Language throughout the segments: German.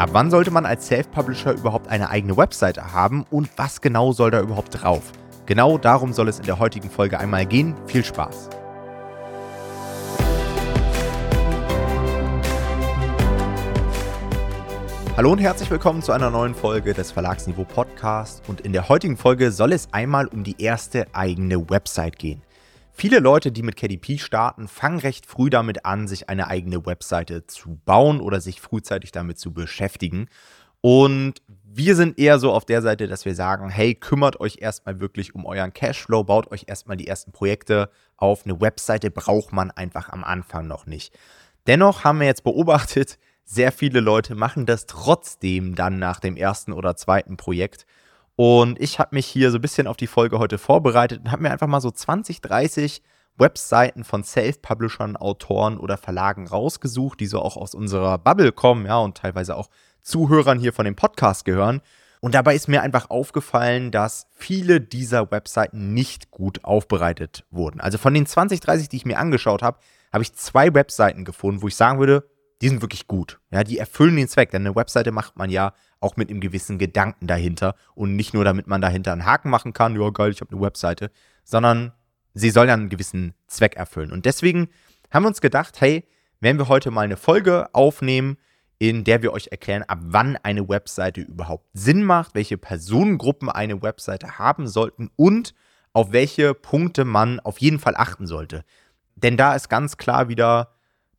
Ab wann sollte man als Self-Publisher überhaupt eine eigene Webseite haben und was genau soll da überhaupt drauf? Genau darum soll es in der heutigen Folge einmal gehen. Viel Spaß! Hallo und herzlich willkommen zu einer neuen Folge des Verlagsniveau Podcast und in der heutigen Folge soll es einmal um die erste eigene Website gehen. Viele Leute, die mit KDP starten, fangen recht früh damit an, sich eine eigene Webseite zu bauen oder sich frühzeitig damit zu beschäftigen. Und wir sind eher so auf der Seite, dass wir sagen, hey, kümmert euch erstmal wirklich um euren Cashflow, baut euch erstmal die ersten Projekte auf. Eine Webseite braucht man einfach am Anfang noch nicht. Dennoch haben wir jetzt beobachtet, sehr viele Leute machen das trotzdem dann nach dem ersten oder zweiten Projekt und ich habe mich hier so ein bisschen auf die Folge heute vorbereitet und habe mir einfach mal so 20, 30 Webseiten von Self-Publishern, Autoren oder Verlagen rausgesucht, die so auch aus unserer Bubble kommen, ja, und teilweise auch Zuhörern hier von dem Podcast gehören. Und dabei ist mir einfach aufgefallen, dass viele dieser Webseiten nicht gut aufbereitet wurden. Also von den 20, 30, die ich mir angeschaut habe, habe ich zwei Webseiten gefunden, wo ich sagen würde, die sind wirklich gut. Ja, die erfüllen den Zweck, denn eine Webseite macht man ja auch mit einem gewissen Gedanken dahinter und nicht nur, damit man dahinter einen Haken machen kann, ja geil, ich habe eine Webseite, sondern sie soll ja einen gewissen Zweck erfüllen. Und deswegen haben wir uns gedacht, hey, wenn wir heute mal eine Folge aufnehmen, in der wir euch erklären, ab wann eine Webseite überhaupt Sinn macht, welche Personengruppen eine Webseite haben sollten und auf welche Punkte man auf jeden Fall achten sollte. Denn da ist ganz klar wieder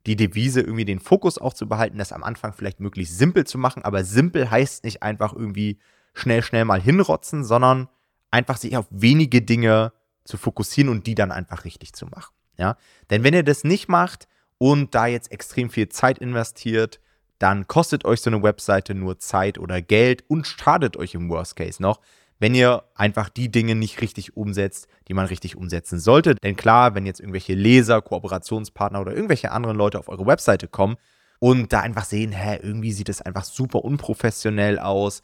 die Devise, irgendwie den Fokus auch zu behalten, das am Anfang vielleicht möglichst simpel zu machen. Aber simpel heißt nicht einfach irgendwie schnell, schnell mal hinrotzen, sondern einfach sich auf wenige Dinge zu fokussieren und die dann einfach richtig zu machen. Ja? Denn wenn ihr das nicht macht und da jetzt extrem viel Zeit investiert, dann kostet euch so eine Webseite nur Zeit oder Geld und schadet euch im Worst Case noch, wenn ihr einfach die Dinge nicht richtig umsetzt, die man richtig umsetzen sollte. Denn klar, wenn jetzt irgendwelche Leser, Kooperationspartner oder irgendwelche anderen Leute auf eure Webseite kommen und da einfach sehen, hä, irgendwie sieht es einfach super unprofessionell aus,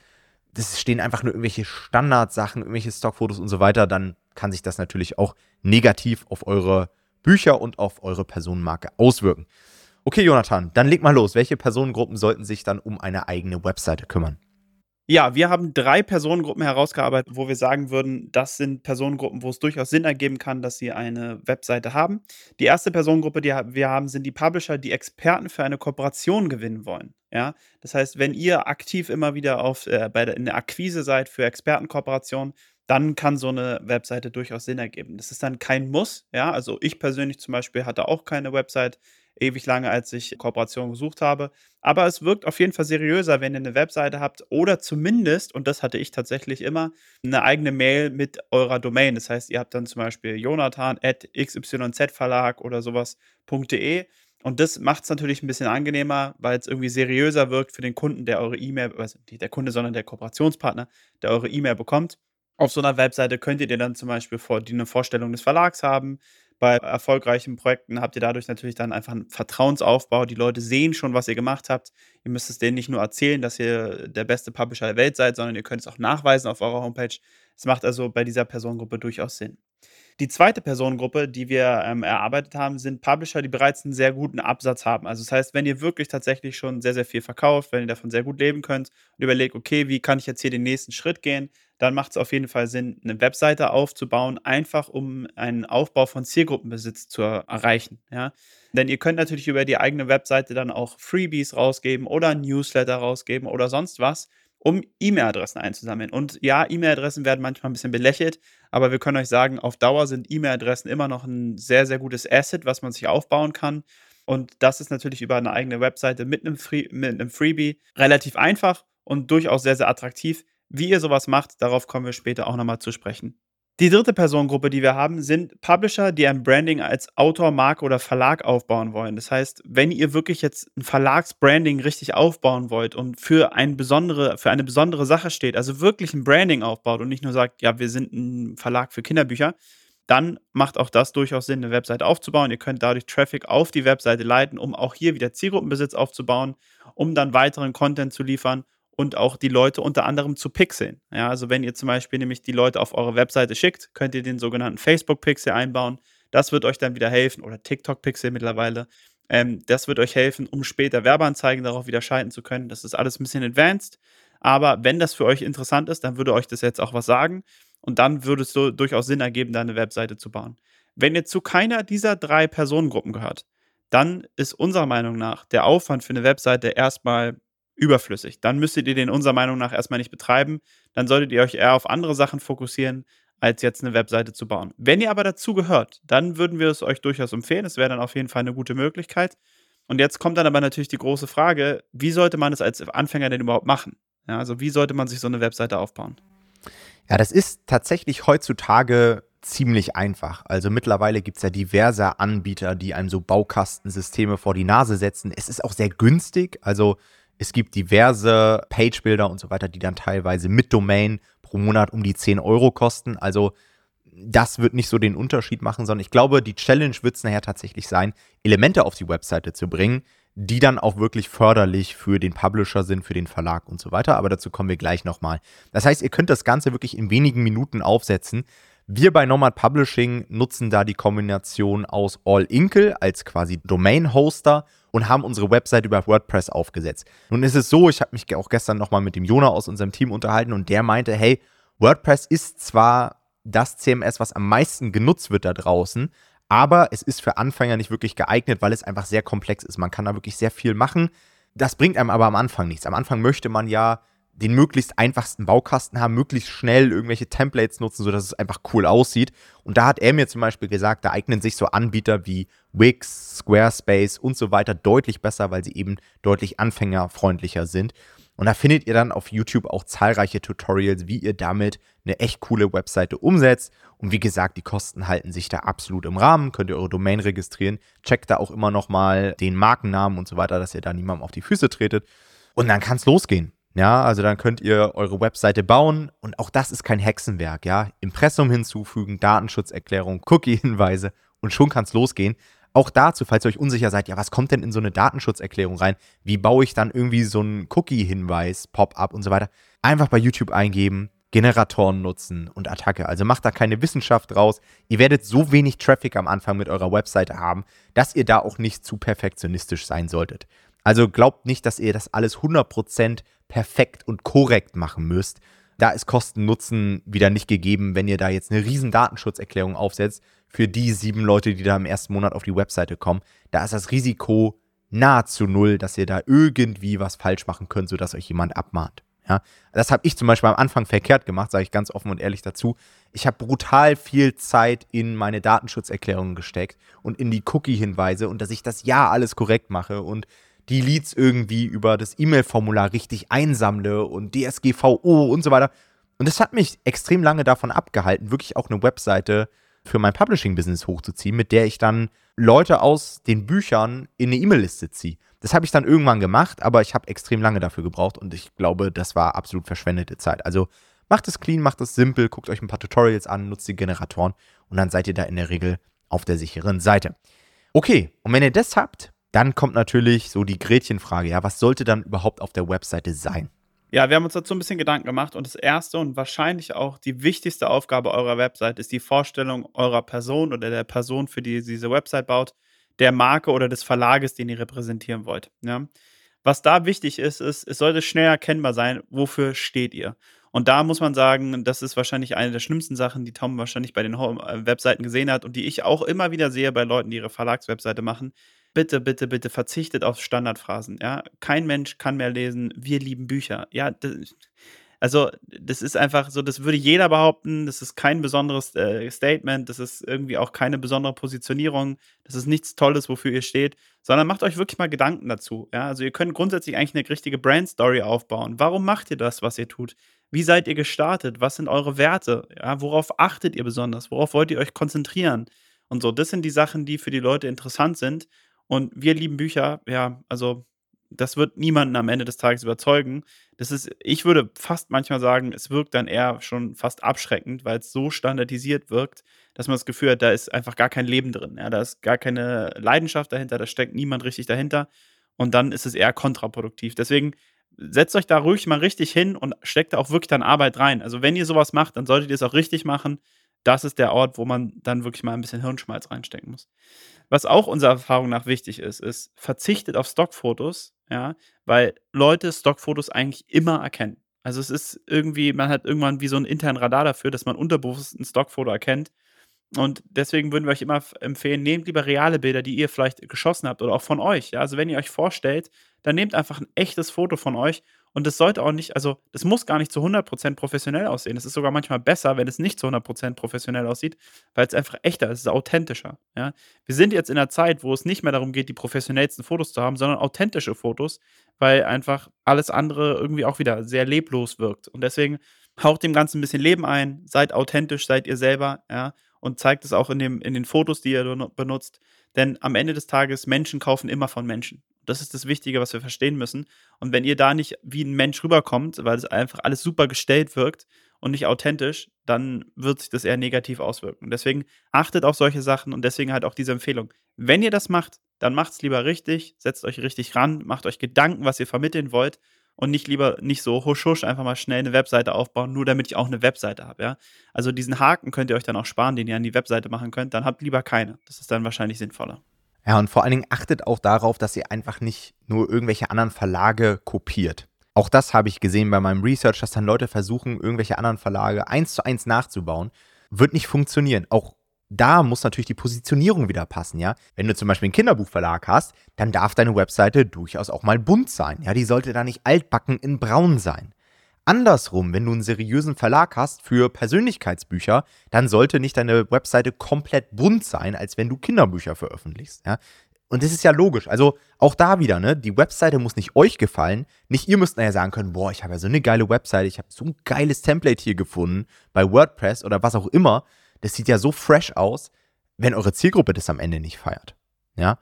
das stehen einfach nur irgendwelche Standardsachen, irgendwelche Stockfotos und so weiter, dann kann sich das natürlich auch negativ auf eure Bücher und auf eure Personenmarke auswirken. Okay, Jonathan, dann leg mal los. Welche Personengruppen sollten sich dann um eine eigene Webseite kümmern? Ja, wir haben drei Personengruppen herausgearbeitet, wo wir sagen würden, das sind Personengruppen, wo es durchaus Sinn ergeben kann, dass sie eine Webseite haben. Die erste Personengruppe, die wir haben, sind die Publisher, die Experten für eine Kooperation gewinnen wollen. Ja, das heißt, wenn ihr aktiv immer wieder auf, äh, bei der, in der Akquise seid für Expertenkooperationen, dann kann so eine Webseite durchaus Sinn ergeben. Das ist dann kein Muss. Ja, also ich persönlich zum Beispiel hatte auch keine Website ewig lange, als ich Kooperation gesucht habe. Aber es wirkt auf jeden Fall seriöser, wenn ihr eine Webseite habt oder zumindest, und das hatte ich tatsächlich immer, eine eigene Mail mit eurer Domain. Das heißt, ihr habt dann zum Beispiel jonathan at xyzverlag oder sowas.de. Und das macht es natürlich ein bisschen angenehmer, weil es irgendwie seriöser wirkt für den Kunden, der eure E-Mail, also nicht der Kunde, sondern der Kooperationspartner, der eure E-Mail bekommt. Auf so einer Webseite könnt ihr dann zum Beispiel vor, die eine Vorstellung des Verlags haben, bei erfolgreichen Projekten habt ihr dadurch natürlich dann einfach einen Vertrauensaufbau. Die Leute sehen schon, was ihr gemacht habt. Ihr müsst es denen nicht nur erzählen, dass ihr der beste Publisher der Welt seid, sondern ihr könnt es auch nachweisen auf eurer Homepage. Es macht also bei dieser Personengruppe durchaus Sinn. Die zweite Personengruppe, die wir ähm, erarbeitet haben, sind Publisher, die bereits einen sehr guten Absatz haben. Also das heißt, wenn ihr wirklich tatsächlich schon sehr, sehr viel verkauft, wenn ihr davon sehr gut leben könnt und überlegt, okay, wie kann ich jetzt hier den nächsten Schritt gehen, dann macht es auf jeden Fall Sinn, eine Webseite aufzubauen, einfach um einen Aufbau von Zielgruppenbesitz zu erreichen. Ja? Denn ihr könnt natürlich über die eigene Webseite dann auch Freebies rausgeben oder Newsletter rausgeben oder sonst was, um E-Mail-Adressen einzusammeln. Und ja, E-Mail-Adressen werden manchmal ein bisschen belächelt, aber wir können euch sagen, auf Dauer sind E-Mail-Adressen immer noch ein sehr, sehr gutes Asset, was man sich aufbauen kann. Und das ist natürlich über eine eigene Webseite mit einem, Free mit einem Freebie relativ einfach und durchaus sehr, sehr attraktiv. Wie ihr sowas macht, darauf kommen wir später auch nochmal zu sprechen. Die dritte Personengruppe, die wir haben, sind Publisher, die ein Branding als Autor, Marke oder Verlag aufbauen wollen. Das heißt, wenn ihr wirklich jetzt ein Verlagsbranding richtig aufbauen wollt und für, ein besondere, für eine besondere Sache steht, also wirklich ein Branding aufbaut und nicht nur sagt, ja, wir sind ein Verlag für Kinderbücher, dann macht auch das durchaus Sinn, eine Webseite aufzubauen. Ihr könnt dadurch Traffic auf die Webseite leiten, um auch hier wieder Zielgruppenbesitz aufzubauen, um dann weiteren Content zu liefern und auch die Leute unter anderem zu pixeln. Ja, also wenn ihr zum Beispiel nämlich die Leute auf eure Webseite schickt, könnt ihr den sogenannten Facebook-Pixel einbauen. Das wird euch dann wieder helfen oder TikTok-Pixel mittlerweile. Ähm, das wird euch helfen, um später Werbeanzeigen darauf wieder schalten zu können. Das ist alles ein bisschen advanced. Aber wenn das für euch interessant ist, dann würde euch das jetzt auch was sagen. Und dann würde es so durchaus Sinn ergeben, da eine Webseite zu bauen. Wenn ihr zu keiner dieser drei Personengruppen gehört, dann ist unserer Meinung nach der Aufwand für eine Webseite erstmal überflüssig. Dann müsstet ihr den unserer Meinung nach erstmal nicht betreiben. Dann solltet ihr euch eher auf andere Sachen fokussieren, als jetzt eine Webseite zu bauen. Wenn ihr aber dazu gehört, dann würden wir es euch durchaus empfehlen. Es wäre dann auf jeden Fall eine gute Möglichkeit. Und jetzt kommt dann aber natürlich die große Frage, wie sollte man es als Anfänger denn überhaupt machen? Ja, also wie sollte man sich so eine Webseite aufbauen? Ja, das ist tatsächlich heutzutage ziemlich einfach. Also mittlerweile gibt es ja diverse Anbieter, die einem so Baukastensysteme vor die Nase setzen. Es ist auch sehr günstig. Also es gibt diverse Page-Builder und so weiter, die dann teilweise mit Domain pro Monat um die 10 Euro kosten. Also das wird nicht so den Unterschied machen, sondern ich glaube, die Challenge wird es nachher tatsächlich sein, Elemente auf die Webseite zu bringen, die dann auch wirklich förderlich für den Publisher sind, für den Verlag und so weiter. Aber dazu kommen wir gleich nochmal. Das heißt, ihr könnt das Ganze wirklich in wenigen Minuten aufsetzen. Wir bei Nomad Publishing nutzen da die Kombination aus All Inkle als quasi Domain-Hoster und haben unsere Website über WordPress aufgesetzt. Nun ist es so, ich habe mich auch gestern nochmal mit dem Jona aus unserem Team unterhalten und der meinte, hey, WordPress ist zwar das CMS, was am meisten genutzt wird da draußen, aber es ist für Anfänger nicht wirklich geeignet, weil es einfach sehr komplex ist. Man kann da wirklich sehr viel machen. Das bringt einem aber am Anfang nichts. Am Anfang möchte man ja den möglichst einfachsten Baukasten haben, möglichst schnell irgendwelche Templates nutzen, sodass es einfach cool aussieht. Und da hat er mir zum Beispiel gesagt, da eignen sich so Anbieter wie Wix, Squarespace und so weiter deutlich besser, weil sie eben deutlich anfängerfreundlicher sind. Und da findet ihr dann auf YouTube auch zahlreiche Tutorials, wie ihr damit eine echt coole Webseite umsetzt. Und wie gesagt, die Kosten halten sich da absolut im Rahmen. Könnt ihr eure Domain registrieren. Checkt da auch immer nochmal den Markennamen und so weiter, dass ihr da niemandem auf die Füße tretet. Und dann kann es losgehen. Ja, also dann könnt ihr eure Webseite bauen und auch das ist kein Hexenwerk, ja. Impressum hinzufügen, Datenschutzerklärung, Cookie-Hinweise und schon kann es losgehen. Auch dazu, falls ihr euch unsicher seid, ja, was kommt denn in so eine Datenschutzerklärung rein? Wie baue ich dann irgendwie so einen Cookie-Hinweis, Pop-up und so weiter? Einfach bei YouTube eingeben, Generatoren nutzen und Attacke. Also macht da keine Wissenschaft draus. Ihr werdet so wenig Traffic am Anfang mit eurer Webseite haben, dass ihr da auch nicht zu perfektionistisch sein solltet. Also glaubt nicht, dass ihr das alles 100% perfekt und korrekt machen müsst. Da ist Kosten-Nutzen wieder nicht gegeben, wenn ihr da jetzt eine riesen Datenschutzerklärung aufsetzt für die sieben Leute, die da im ersten Monat auf die Webseite kommen. Da ist das Risiko nahezu null, dass ihr da irgendwie was falsch machen könnt, sodass euch jemand abmahnt. Ja, das habe ich zum Beispiel am Anfang verkehrt gemacht, sage ich ganz offen und ehrlich dazu. Ich habe brutal viel Zeit in meine Datenschutzerklärungen gesteckt und in die Cookie-Hinweise und dass ich das ja alles korrekt mache und die Leads irgendwie über das E-Mail-Formular richtig einsammle und DSGVO und so weiter. Und das hat mich extrem lange davon abgehalten, wirklich auch eine Webseite für mein Publishing-Business hochzuziehen, mit der ich dann Leute aus den Büchern in eine E-Mail-Liste ziehe. Das habe ich dann irgendwann gemacht, aber ich habe extrem lange dafür gebraucht und ich glaube, das war absolut verschwendete Zeit. Also macht es clean, macht es simpel, guckt euch ein paar Tutorials an, nutzt die Generatoren und dann seid ihr da in der Regel auf der sicheren Seite. Okay, und wenn ihr das habt, dann kommt natürlich so die Gretchenfrage, ja, was sollte dann überhaupt auf der Webseite sein? Ja, wir haben uns dazu ein bisschen Gedanken gemacht und das erste und wahrscheinlich auch die wichtigste Aufgabe eurer Website ist die Vorstellung eurer Person oder der Person, für die ihr diese Website baut, der Marke oder des Verlages, den ihr repräsentieren wollt. Ja? Was da wichtig ist, ist, es sollte schnell erkennbar sein, wofür steht ihr. Und da muss man sagen, das ist wahrscheinlich eine der schlimmsten Sachen, die Tom wahrscheinlich bei den äh, Webseiten gesehen hat und die ich auch immer wieder sehe bei Leuten, die ihre Verlagswebseite machen bitte, bitte, bitte verzichtet auf Standardphrasen. Ja, kein Mensch kann mehr lesen. Wir lieben Bücher. Ja, das, also das ist einfach so, das würde jeder behaupten. Das ist kein besonderes äh, Statement. Das ist irgendwie auch keine besondere Positionierung. Das ist nichts Tolles, wofür ihr steht, sondern macht euch wirklich mal Gedanken dazu. Ja, also ihr könnt grundsätzlich eigentlich eine richtige Brand Story aufbauen. Warum macht ihr das, was ihr tut? Wie seid ihr gestartet? Was sind eure Werte? Ja, worauf achtet ihr besonders? Worauf wollt ihr euch konzentrieren? Und so, das sind die Sachen, die für die Leute interessant sind. Und wir lieben Bücher, ja, also das wird niemanden am Ende des Tages überzeugen. Das ist, ich würde fast manchmal sagen, es wirkt dann eher schon fast abschreckend, weil es so standardisiert wirkt, dass man das Gefühl hat, da ist einfach gar kein Leben drin. Ja, da ist gar keine Leidenschaft dahinter, da steckt niemand richtig dahinter. Und dann ist es eher kontraproduktiv. Deswegen setzt euch da ruhig mal richtig hin und steckt da auch wirklich dann Arbeit rein. Also wenn ihr sowas macht, dann solltet ihr es auch richtig machen. Das ist der Ort, wo man dann wirklich mal ein bisschen Hirnschmalz reinstecken muss. Was auch unserer Erfahrung nach wichtig ist, ist, verzichtet auf Stockfotos, ja, weil Leute Stockfotos eigentlich immer erkennen. Also es ist irgendwie, man hat irgendwann wie so 'n internen Radar dafür, dass man unterbewusst 'n Stockfoto erkennt. Und deswegen würden wir euch immer empfehlen, nehmt lieber reale Bilder, die ihr vielleicht geschossen habt oder auch von euch, ja? Also, wenn ihr euch vorstellt, dann nehmt einfach 'n echtes Foto von euch und das sollte auch nicht also, das muss gar nicht zu 100% professionell aussehen. Es ist sogar manchmal besser, wenn es nicht zu 100% professionell aussieht, weil's einfach echter ist, es ist authentischer, ja? Wir sind jetzt in 'ner Zeit, wo es nicht mehr darum geht, die professionellsten Fotos zu haben, sondern authentische Fotos, weil einfach alles andere irgendwie auch wieder sehr leblos wirkt. Und deswegen haucht dem Ganzen 'n bisschen Leben ein, seid authentisch, seid ihr selber, ja? Und zeigt es auch in dem in den Fotos, die ihr benu benutzt. Denn am Ende des Tages, Menschen kaufen immer von Menschen. Das ist das Wichtige, was wir verstehen müssen. Und wenn ihr da nicht wie 'n Mensch rüberkommt, weil es einfach alles super gestellt wirkt und nicht authentisch, dann wird sich das eher negativ auswirken. Deswegen achtet auf solche Sachen und deswegen halt auch diese Empfehlung. Wenn ihr das macht, dann macht's lieber richtig, setzt euch richtig ran, macht euch Gedanken, was ihr vermitteln wollt und nicht lieber nicht so husch husch einfach mal schnell 'ne Webseite aufbauen, nur damit ich auch 'ne Webseite habe, ja? Also, diesen Haken könnt ihr euch dann auch sparen, den ihr an die Webseite machen könnt. Dann habt lieber keine. Das ist dann wahrscheinlich sinnvoller. Ja, und vor allen Dingen achtet auch darauf, dass ihr einfach nicht nur irgendwelche anderen Verlage kopiert. Auch das habe ich gesehen bei meinem Research, dass dann Leute versuchen, irgendwelche anderen Verlage eins zu eins nachzubauen. Wird nicht funktionieren. Auch da muss natürlich die Positionierung wieder passen, ja? Wenn du zum Beispiel 'n Kinderbuchverlag hast, dann darf deine Webseite durchaus auch mal bunt sein, ja? Die sollte da nicht altbacken in braun sein. Andersrum, wenn du 'n seriösen Verlag hast für Persönlichkeitsbücher, dann sollte nicht deine Webseite komplett bunt sein, als wenn du Kinderbücher veröffentlichst, ja? Und das ist ja logisch. Also, auch da wieder, ne, die Webseite muss nicht euch gefallen. Nicht ihr müsst nachher sagen können: „Boah, ich habe ja so 'ne geile Webseite. Ich habe so 'n geiles Template hier gefunden bei WordPress“ oder was auch immer. Das sieht ja so fresh aus, wenn eure Zielgruppe das am Ende nicht feiert, ja?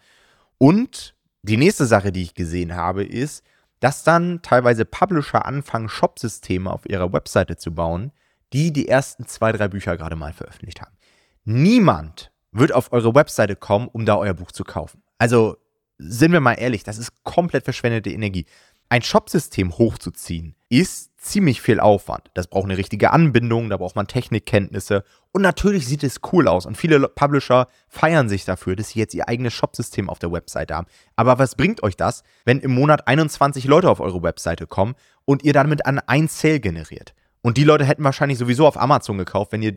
Und die nächste Sache, die ich gesehen habe, ist, dass dann teilweise Publisher anfangen, Shopsysteme auf ihrer Webseite zu bauen, die die ersten 2, 3 Bücher grade mal veröffentlicht haben. Niemand wird auf eure Webseite kommen, um da euer Buch zu kaufen. Also, sind wir mal ehrlich, das ist komplett verschwendete Energie. Ein Shopsystem hochzuziehen ist ziemlich viel Aufwand. Das braucht 'ne richtige Anbindung, da braucht man Technikkenntnisse und natürlich sieht es cool aus und viele Publisher feiern sich dafür, dass sie jetzt ihr eigenes Shopsystem auf der Webseite haben. Aber was bringt euch das, wenn im Monat 21 Leute auf eure Webseite kommen und ihr damit an ein Sale generiert? Und die Leute hätten wahrscheinlich sowieso auf Amazon gekauft, wenn ihr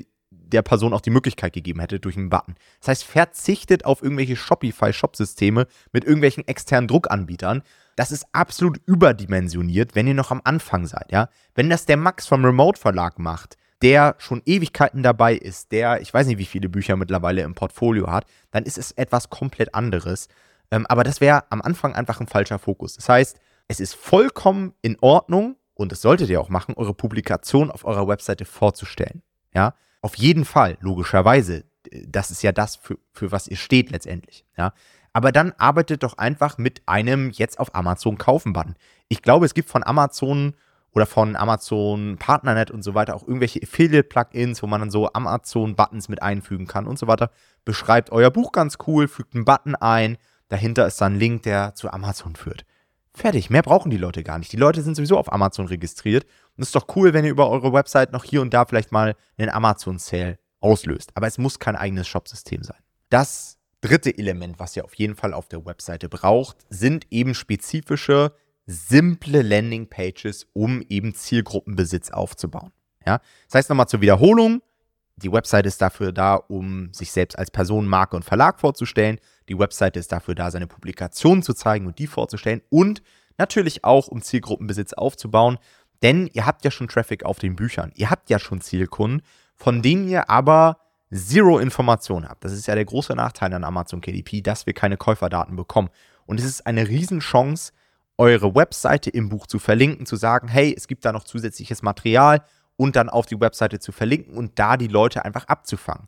der Person auch die Möglichkeit gegeben hättet durch 'n Button. Das heißt, verzichtet auf irgendwelche Shopify-Shopsysteme mit irgendwelchen externen Druckanbietern. Das ist absolut überdimensioniert, wenn ihr noch am Anfang seid, ja? Wenn das der Max vom Remote Verlag macht, der schon Ewigkeiten dabei ist, der ich weiß nicht, wie viele Bücher mittlerweile im Portfolio hat, dann ist es etwas komplett anderes. Ähm, aber das wäre am Anfang einfach 'n falscher Fokus. Das heißt, es ist vollkommen in Ordnung und das solltet ihr auch machen, eure Publikation auf eurer Webseite vorzustellen, ja? Auf jeden Fall, logischerweise. D das ist ja das, für für was ihr steht letztendlich, ja? Aber dann arbeitet doch einfach mit einem jetzt auf Amazon kaufen-Button. Ich glaube, es gibt von Amazon oder von Amazon Partnernet und so weiter auch irgendwelche Affiliate-Plugins, wo man dann so Amazon-Buttons mit einfügen kann und so weiter. Beschreibt euer Buch ganz cool, fügt 'n Button ein, dahinter ist dann 'n Link, der zu Amazon führt. Fertig, mehr brauchen die Leute gar nicht. Die Leute sind sowieso auf Amazon registriert und ist doch cool, wenn ihr über eure Website noch hier und da vielleicht mal 'nen Amazon-Sale auslöst. Aber es muss kein eigenes Shopsystem sein. Das 3. Element, was ihr auf jeden Fall auf der Webseite braucht, sind eben spezifische, simple Landingpages, um eben Zielgruppenbesitz aufzubauen, ja? Das heißt noch mal zur Wiederholung, die Webseite ist dafür da, um sich selbst als Person, Marke und Verlag vorzustellen. Die Webseite ist dafür da, seine Publikationen zu zeigen und die vorzustellen und natürlich auch, um Zielgruppenbesitz aufzubauen, denn ihr habt ja schon Traffic auf den Büchern. Ihr habt ja schon Zielkunden, von denen ihr aber 0 Informationen habt. Das ist ja der große Nachteil an Amazon KDP, dass wir keine Käuferdaten bekommen. Und es ist eine Riesenchance, eure Webseite im Buch zu verlinken, zu sagen: „Hey, es gibt da noch zusätzliches Material“ und dann auf die Webseite zu verlinken und da die Leute einfach abzufangen.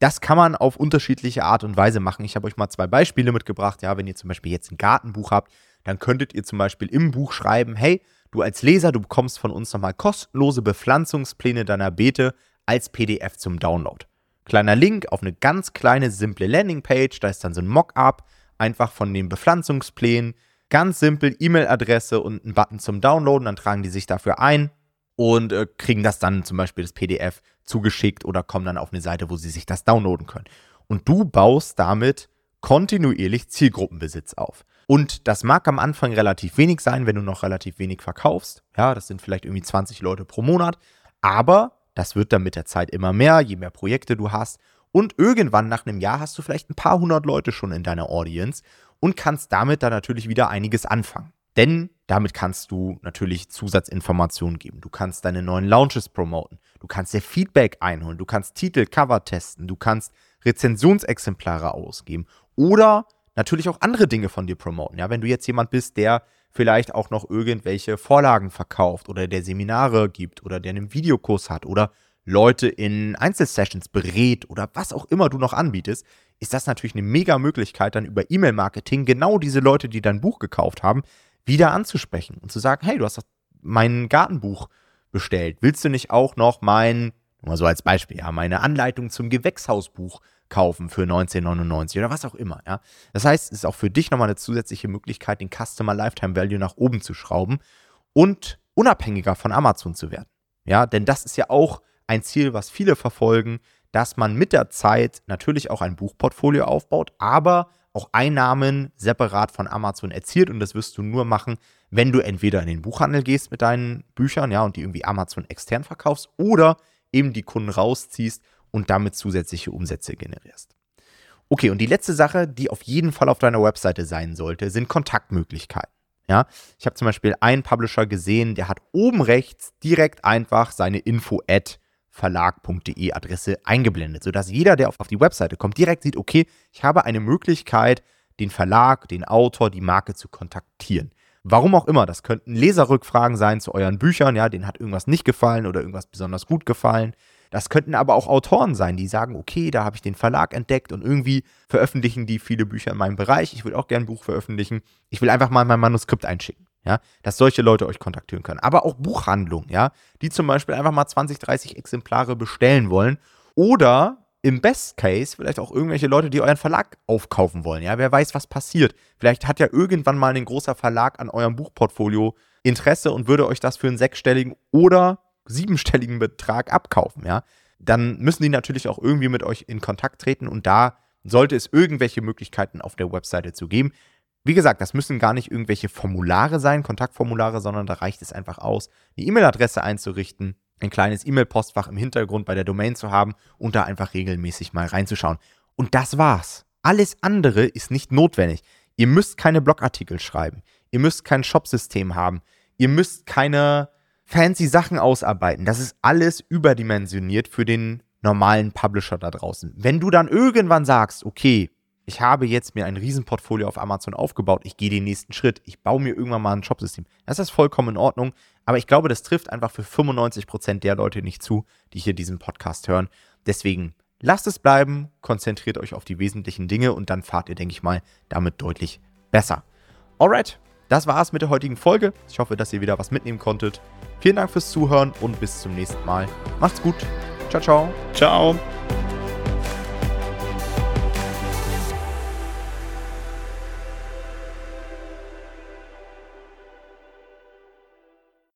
Das kann man auf unterschiedliche Art und Weise machen. Ich habe euch mal 2 Beispiele mitgebracht. Ja, wenn ihr zum Beispiel jetzt 'n Gartenbuch habt, dann könntet ihr zum Beispiel im Buch schreiben: „Hey, du als Leser, du bekommst von uns noch mal kostenlose Bepflanzungspläne deiner Beete als PDF zum Download.“ Kleiner Link auf 'ne ganz kleine, simple Landingpage. Da ist dann so 'n Mockup einfach von den Bepflanzungsplänen. Ganz simpel, E-Mail-Adresse und 'n Button zum Downloaden. Dann tragen die sich dafür ein und, äh, kriegen das dann zum Beispiel das PDF zugeschickt oder kommen dann auf 'ne Seite, wo sie sich das downloaden können. Und du baust damit kontinuierlich Zielgruppenbesitz auf. Und das mag am Anfang relativ wenig sein, wenn du noch relativ wenig verkaufst. Ja, das sind vielleicht irgendwie 20 Leute pro Monat. Aber das wird dann mit der Zeit immer mehr, je mehr Projekte du hast. Und irgendwann nach einem Jahr hast du vielleicht ein paar hundert Leute schon in deiner Audience und kannst damit dann natürlich wieder einiges anfangen. Denn damit kannst du natürlich Zusatzinformationen geben. Du kannst deine neuen Launches promoten. Du kannst dir Feedback einholen. Du kannst Titel, Cover testen. Du kannst Rezensionsexemplare ausgeben. Oder natürlich auch andere Dinge von dir promoten. Ja, wenn du jetzt jemand bist, der vielleicht auch noch irgendwelche Vorlagen verkauft oder der Seminare gibt oder der einen Videokurs hat oder Leute in Einzelsessions berät oder was auch immer du noch anbietest, ist das natürlich eine mega Möglichkeit, dann über E-Mail-Marketing genau diese Leute, die dein Buch gekauft haben, wieder anzusprechen und zu sagen, hey, du hast mein Gartenbuch bestellt. Willst du nicht auch noch mein, mal so als Beispiel, ja, meine Anleitung zum Gewächshausbuch kaufen für 1999 oder was auch immer, ja. Das heißt, es ist auch für dich nochmal eine zusätzliche Möglichkeit, den Customer Lifetime Value nach oben zu schrauben und unabhängiger von Amazon zu werden. Ja, denn das ist ja auch ein Ziel, was viele verfolgen, dass man mit der Zeit natürlich auch ein Buchportfolio aufbaut, aber auch Einnahmen separat von Amazon erzielt und das wirst du nur machen, wenn du entweder in den Buchhandel gehst mit deinen Büchern, ja, und die irgendwie Amazon extern verkaufst oder eben die Kunden rausziehst und damit zusätzliche Umsätze generierst. Okay, und die letzte Sache, die auf jeden Fall auf deiner Webseite sein sollte, sind Kontaktmöglichkeiten. Ja, ich habe zum Beispiel einen Publisher gesehen, der hat oben rechts direkt einfach seine Info-Ad verlag.de Adresse eingeblendet, sodass jeder, der auf, die Webseite kommt, direkt sieht, okay, ich habe eine Möglichkeit, den Verlag, den Autor, die Marke zu kontaktieren. Warum auch immer, das könnten Leserrückfragen sein zu euren Büchern, ja, denen hat irgendwas nicht gefallen oder irgendwas besonders gut gefallen. Das könnten aber auch Autoren sein, die sagen, okay, da habe ich den Verlag entdeckt und irgendwie veröffentlichen die viele Bücher in meinem Bereich. Ich will auch gerne ein Buch veröffentlichen. Ich will einfach mal mein Manuskript einschicken ja, dass solche Leute euch kontaktieren können. Aber auch Buchhandlungen, ja, die zum Beispiel einfach mal 20, 30 Exemplare bestellen wollen oder im Best Case vielleicht auch irgendwelche Leute, die euren Verlag aufkaufen wollen, ja, wer weiß, was passiert. Vielleicht hat ja irgendwann mal ein großer Verlag an eurem Buchportfolio Interesse und würde euch das für einen sechsstelligen oder siebenstelligen Betrag abkaufen, ja. Dann müssen die natürlich auch irgendwie mit euch in Kontakt treten und da sollte es irgendwelche Möglichkeiten auf der Webseite zu geben. Wie gesagt, das müssen gar nicht irgendwelche Formulare sein, Kontaktformulare, sondern da reicht es einfach aus, eine E-Mail-Adresse einzurichten, ein kleines E-Mail-Postfach im Hintergrund bei der Domain zu haben und da einfach regelmäßig mal reinzuschauen. Und das war's. Alles andere ist nicht notwendig. Ihr müsst keine Blogartikel schreiben. Ihr müsst kein Shopsystem haben. Ihr müsst keine fancy Sachen ausarbeiten. Das ist alles überdimensioniert für den normalen Publisher da draußen. Wenn du dann irgendwann sagst, okay, ich habe jetzt mir ein Riesenportfolio auf Amazon aufgebaut, ich gehe den nächsten Schritt, ich baue mir irgendwann mal ein Shopsystem. Das ist vollkommen in Ordnung, aber ich glaube, das trifft einfach für 95% der Leute nicht zu, die hier diesen Podcast hören. Deswegen lasst es bleiben, konzentriert euch auf die wesentlichen Dinge und dann fahrt ihr, denke ich mal, damit deutlich besser. Alright, das war's mit der heutigen Folge. Ich hoffe, dass ihr wieder was mitnehmen konntet. Vielen Dank fürs Zuhören und bis zum nächsten Mal. Macht's gut. Ciao, ciao. Ciao.